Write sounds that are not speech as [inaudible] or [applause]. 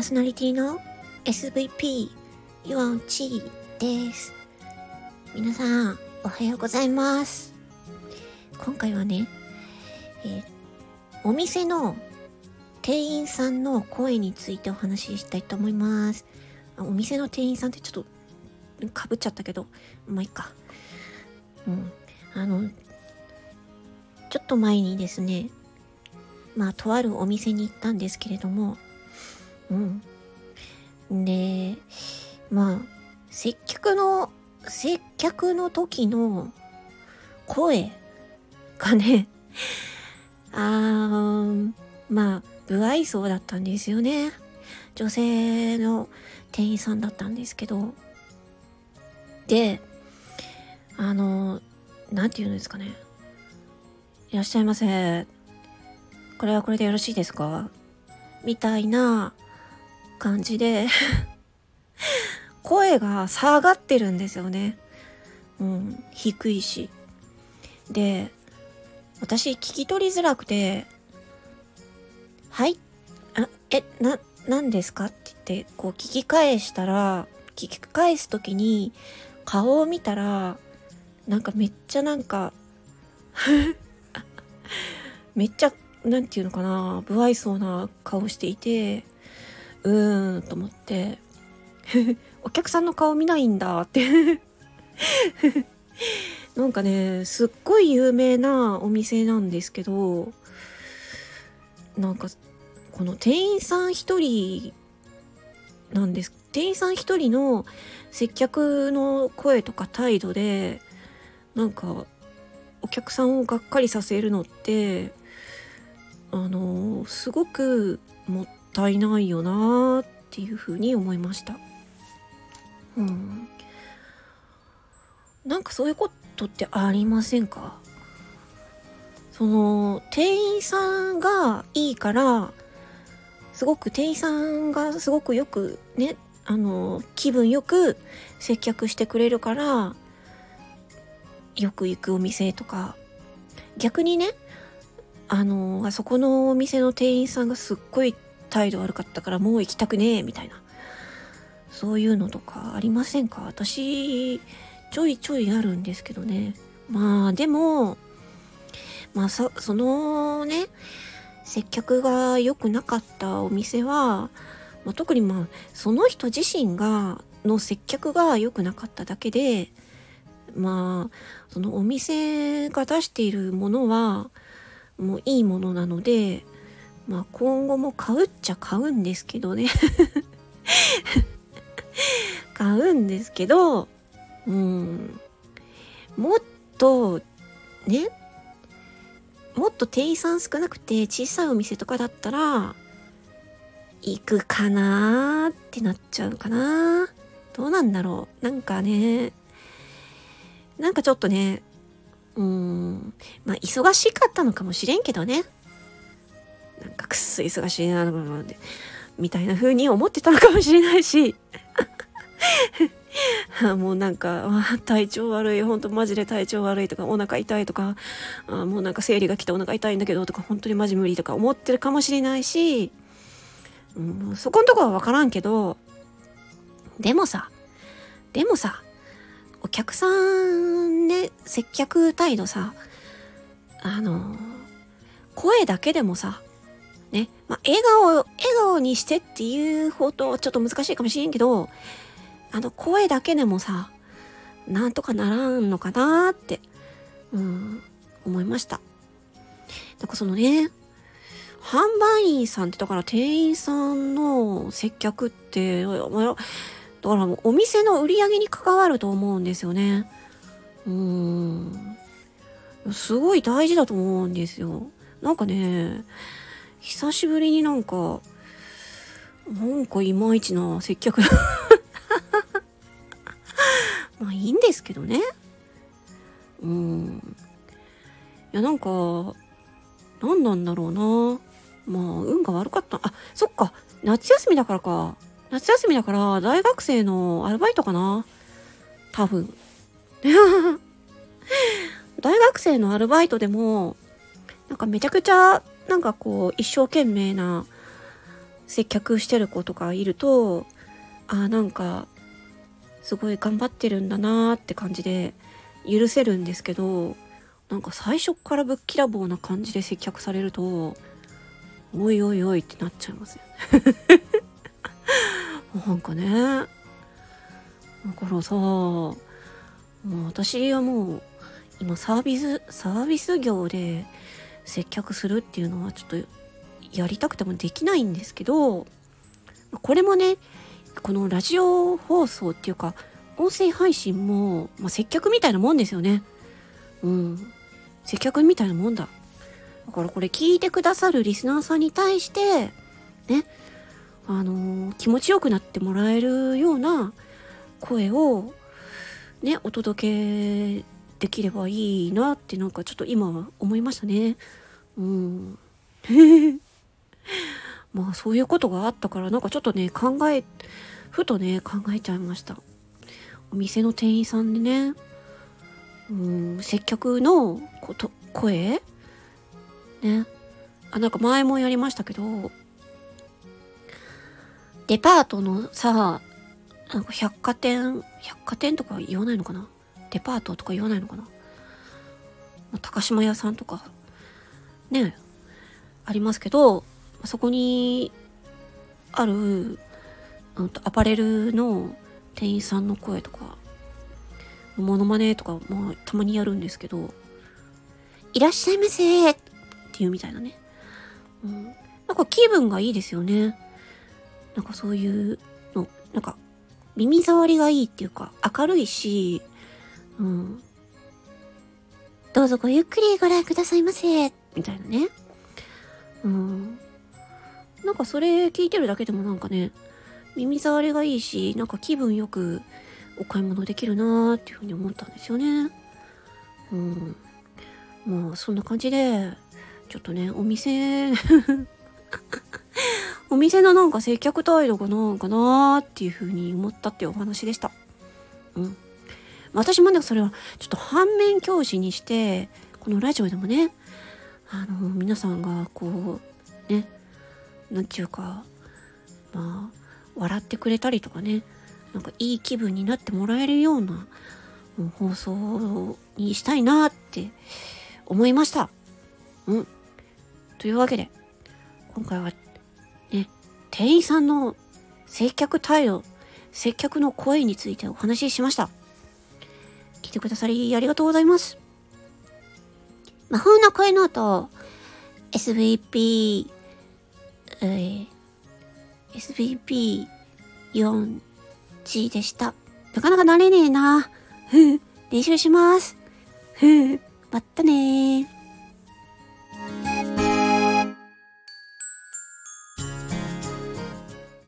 ーソナリティの SVP ユアンチーです。皆さん、おはようございます。今回はね、えー、お店の店員さんの声についてお話ししたいと思います。お店の店員さんってちょっとかぶっちゃったけど、まあいいか。うん。あの、ちょっと前にですね、まあ、とあるお店に行ったんですけれども、うん。で、まあ、接客の、接客の時の声がね、[laughs] あー、まあ、不愛想だったんですよね。女性の店員さんだったんですけど。で、あの、なんて言うんですかね。いらっしゃいませ。これはこれでよろしいですか？みたいな感じで [laughs] 声が下がってるんですよね。うん、低いし。で、私聞き取りづらくて、はいあ、え、な、何ですかって言って、こう聞き返したら、聞き返す時に顔を見たら、なんかめっちゃなんか [laughs] めっちゃなんていうのかな、不愛想な顔していて、うーんと思って、[laughs] お客さんの顔見ないんだって [laughs] なんかね、すっごい有名なお店なんですけど、なんか、この店員さん一人なんです。店員さん一人の接客の声とか態度で、なんか、お客さんをがっかりさせるのって、あのすごくもったいないよなっていうふうに思いました。うん。なんかそういうことってありませんか？その店員さんがいいからすごく店員さんがすごくよくねあの気分よく接客してくれるからよく行くお店とか逆にねあの、あそこのお店の店員さんがすっごい態度悪かったからもう行きたくねえ、みたいな。そういうのとかありませんか？私、ちょいちょいあるんですけどね。まあ、でも、まあ、そ、そのね、接客が良くなかったお店は、まあ、特にまあ、その人自身が、の接客が良くなかっただけで、まあ、そのお店が出しているものは、もういいものなので、まあ今後も買うっちゃ買うんですけどね [laughs] 買うんですけど、うん、もっと、ね、もっと店員さん少なくて小さいお店とかだったら、行くかなーってなっちゃうかなどうなんだろうなんかね、なんかちょっとね、うん。まあ、忙しかったのかもしれんけどね。なんかくっそ忙しいな、みたいな風に思ってたのかもしれないし。[laughs] もうなんか、体調悪い、ほんとマジで体調悪いとか、お腹痛いとか、あもうなんか生理が来てお腹痛いんだけどとか、本当にマジ無理とか思ってるかもしれないし、うん、そこんとこはわからんけど、でもさ、でもさ、お客さんね、接客態度さ、あの、声だけでもさ、まあ、笑顔、笑顔にしてっていうほどちょっと難しいかもしれんけど、あの、声だけでもさ、なんとかならんのかなって、うん、思いました。なんかそのね、販売員さんってだから店員さんの接客って、だからお店の売り上げに関わると思うんですよね。うん。すごい大事だと思うんですよ。なんかね、久しぶりになんか、なんかいまいちな接客 [laughs] まあいいんですけどね。うん。いやなんか、何なんだろうな。まあ運が悪かった。あ、そっか。夏休みだからか。夏休みだから大学生のアルバイトかな多分。[laughs] 大学生のアルバイトでも、なんかめちゃくちゃ、なんかこう、一生懸命な接客してる子とかいるとあなんかすごい頑張ってるんだなーって感じで許せるんですけどなんか最初からぶっきらぼうな感じで接客されるとおいおいおいってなっちゃいますよね。[laughs] なんかねだからさもう私はもう今サービスサービス業で接客するっていうのはちょっとやりたくてもできないんですけどこれもねこのラジオ放送っていうか音声配信も、まあ、接客みたいなもんですよね。うん。接客みたいなもんだ。だからこれ聞いてくださるリスナーさんに対してねあのー、気持ちよくなってもらえるような声をねお届けできればいいなってなんかちょっと今思いましたね。うん。[laughs] まあそういうことがあったからなんかちょっとね考えふとね考えちゃいました。お店の店員さんでね。うん。接客のこと声？ね。あなんか前もやりましたけど。デパートのさなんか百貨店百貨店とか言わないのかな？デパートとか言わないのかな？高島屋さんとか。ねありますけどそこにある、うん、アパレルの店員さんの声とかモノマネとかもたまにやるんですけど「いらっしゃいませ」っていうみたいなね、うん、なんか気分がいいですよね。なんかそういうのなんか耳障りがいいっていうか明るいしうん。どうぞごゆっくりご覧くださいませ。みたいなね。うん。なんかそれ聞いてるだけでもなんかね、耳障りがいいし、なんか気分よくお買い物できるなーっていうふうに思ったんですよね。うん。まあそんな感じで、ちょっとね、お店 [laughs] お店のなんか接客態度がなんかなーっていうふうに思ったっていうお話でした。うん。私もね、それはちょっと反面教師にして、このラジオでもね、あの、皆さんがこう、ね、なんちゅうか、まあ、笑ってくれたりとかね、なんかいい気分になってもらえるような放送にしたいなって思いました。うん。というわけで、今回はね、店員さんの接客態度、接客の声についてお話ししました。来てくださりありがとうございます。魔法の声の音、SVP、えー、SVP4G でした。なかなか慣れねえな。ふ練習します。ふまったねー。